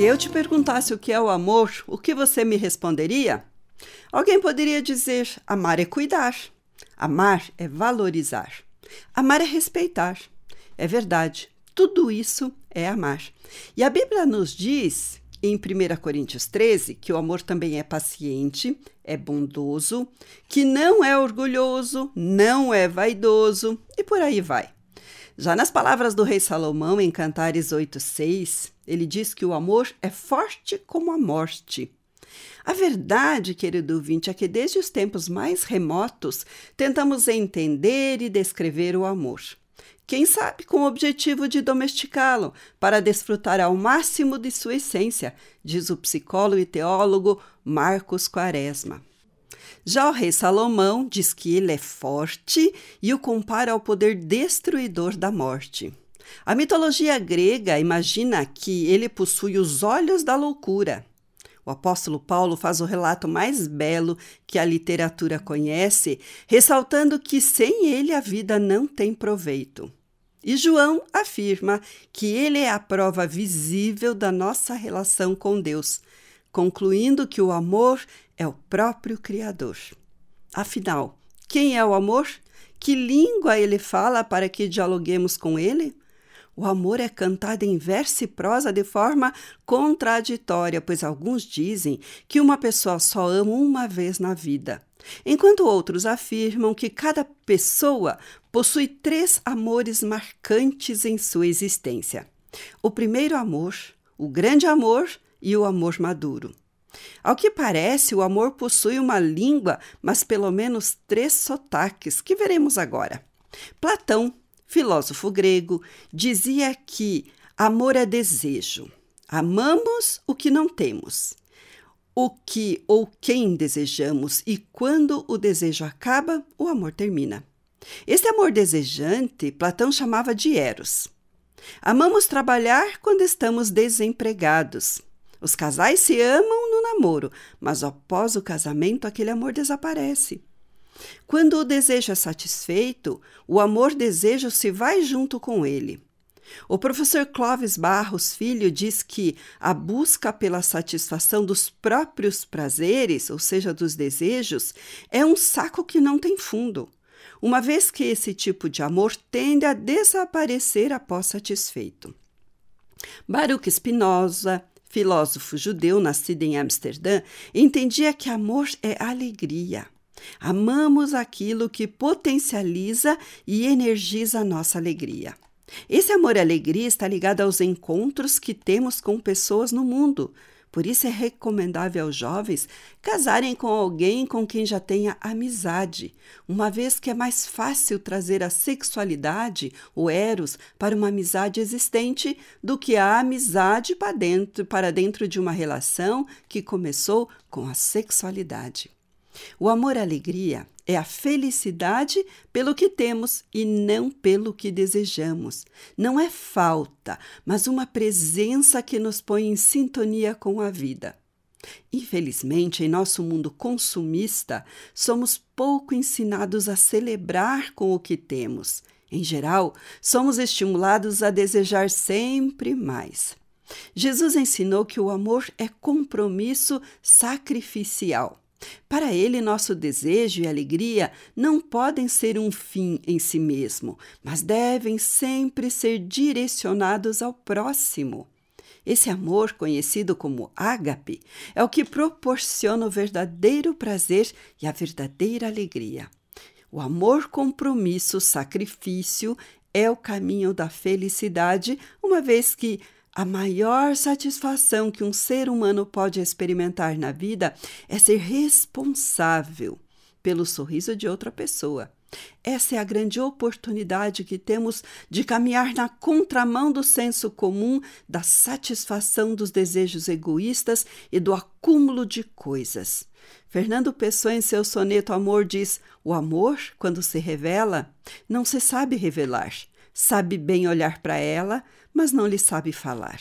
Se eu te perguntasse o que é o amor, o que você me responderia? Alguém poderia dizer: amar é cuidar, amar é valorizar, amar é respeitar. É verdade, tudo isso é amar. E a Bíblia nos diz, em 1 Coríntios 13, que o amor também é paciente, é bondoso, que não é orgulhoso, não é vaidoso e por aí vai. Já nas palavras do rei Salomão, em Cantares 8,6, ele diz que o amor é forte como a morte. A verdade, querido ouvinte, é que desde os tempos mais remotos tentamos entender e descrever o amor. Quem sabe com o objetivo de domesticá-lo, para desfrutar ao máximo de sua essência, diz o psicólogo e teólogo Marcos Quaresma. Já o rei Salomão diz que ele é forte e o compara ao poder destruidor da morte. A mitologia grega imagina que ele possui os olhos da loucura. O apóstolo Paulo faz o relato mais belo que a literatura conhece, ressaltando que sem ele a vida não tem proveito. E João afirma que ele é a prova visível da nossa relação com Deus, concluindo que o amor é o próprio Criador. Afinal, quem é o amor? Que língua ele fala para que dialoguemos com ele? O amor é cantado em verso e prosa de forma contraditória, pois alguns dizem que uma pessoa só ama uma vez na vida, enquanto outros afirmam que cada pessoa possui três amores marcantes em sua existência: o primeiro amor, o grande amor e o amor maduro. Ao que parece, o amor possui uma língua, mas pelo menos três sotaques, que veremos agora. Platão, filósofo grego, dizia que amor é desejo. Amamos o que não temos, o que ou quem desejamos, e quando o desejo acaba, o amor termina. Esse amor desejante, Platão chamava de eros. Amamos trabalhar quando estamos desempregados. Os casais se amam namoro, mas após o casamento aquele amor desaparece. Quando o desejo é satisfeito, o amor-desejo se vai junto com ele. O professor Clóvis Barros Filho diz que a busca pela satisfação dos próprios prazeres, ou seja, dos desejos, é um saco que não tem fundo, uma vez que esse tipo de amor tende a desaparecer após satisfeito. Baruch Spinoza, filósofo judeu nascido em Amsterdã, entendia que amor é alegria. Amamos aquilo que potencializa e energiza a nossa alegria. Esse amor e alegria está ligado aos encontros que temos com pessoas no mundo. Por isso é recomendável aos jovens casarem com alguém com quem já tenha amizade, uma vez que é mais fácil trazer a sexualidade, o eros, para uma amizade existente do que a amizade para dentro, para dentro de uma relação que começou com a sexualidade. O amor a alegria é a felicidade pelo que temos e não pelo que desejamos. Não é falta, mas uma presença que nos põe em sintonia com a vida. Infelizmente, em nosso mundo consumista, somos pouco ensinados a celebrar com o que temos. Em geral, somos estimulados a desejar sempre mais. Jesus ensinou que o amor é compromisso sacrificial. Para ele, nosso desejo e alegria não podem ser um fim em si mesmo, mas devem sempre ser direcionados ao próximo. Esse amor, conhecido como ágape, é o que proporciona o verdadeiro prazer e a verdadeira alegria. O amor, compromisso, sacrifício é o caminho da felicidade, uma vez que A maior satisfação que um ser humano pode experimentar na vida é ser responsável pelo sorriso de outra pessoa. Essa é a grande oportunidade que temos de caminhar na contramão do senso comum, da satisfação dos desejos egoístas e do acúmulo de coisas. Fernando Pessoa, em seu soneto Amor, diz: O amor, quando se revela, não se sabe revelar. Sabe bem olhar para ela, mas não lhe sabe falar.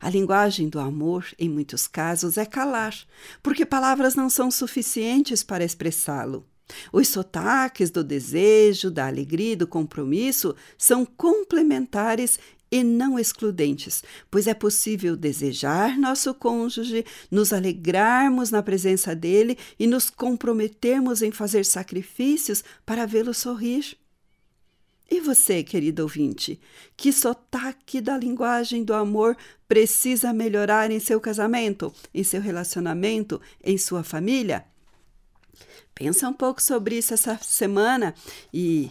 A linguagem do amor, em muitos casos, é calar, porque palavras não são suficientes para expressá-lo. Os sotaques do desejo, da alegria e do compromisso são complementares e não excludentes, pois é possível desejar nosso cônjuge, nos alegrarmos na presença dele e nos comprometermos em fazer sacrifícios para vê-lo sorrir. E você, querido ouvinte, que sotaque da linguagem do amor precisa melhorar em seu casamento, em seu relacionamento, em sua família? Pensa um pouco sobre isso essa semana e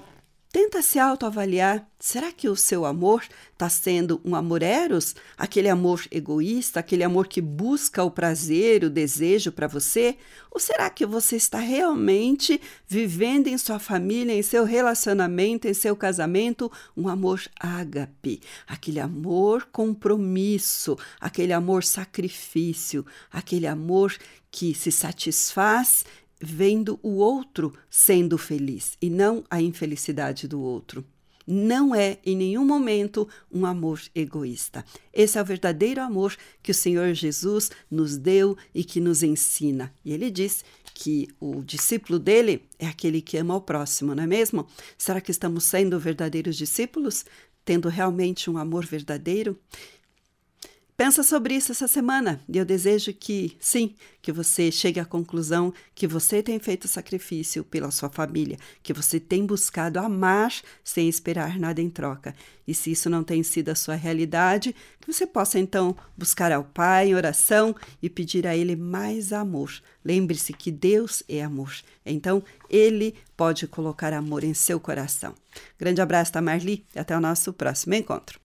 tenta se autoavaliar. Será que o seu amor está sendo um amor eros? Aquele amor egoísta, aquele amor que busca o prazer, o desejo para você? Ou será que você está realmente vivendo em sua família, em seu relacionamento, em seu casamento, um amor ágape? Aquele amor compromisso, aquele amor sacrifício, aquele amor que se satisfaz vendo o outro sendo feliz e não a infelicidade do outro. Não é em nenhum momento um amor egoísta. Esse é o verdadeiro amor que o Senhor Jesus nos deu e que nos ensina. E ele diz que o discípulo dele é aquele que ama o próximo, não é mesmo? Será que estamos sendo verdadeiros discípulos? Tendo realmente um amor verdadeiro? Pensa sobre isso essa semana e eu desejo que, sim, que você chegue à conclusão que você tem feito sacrifício pela sua família, que você tem buscado amar sem esperar nada em troca. E se isso não tem sido a sua realidade, que você possa então buscar ao Pai em oração e pedir a Ele mais amor. Lembre-se que Deus é amor, então Ele pode colocar amor em seu coração. Grande abraço da Marli e até o nosso próximo encontro.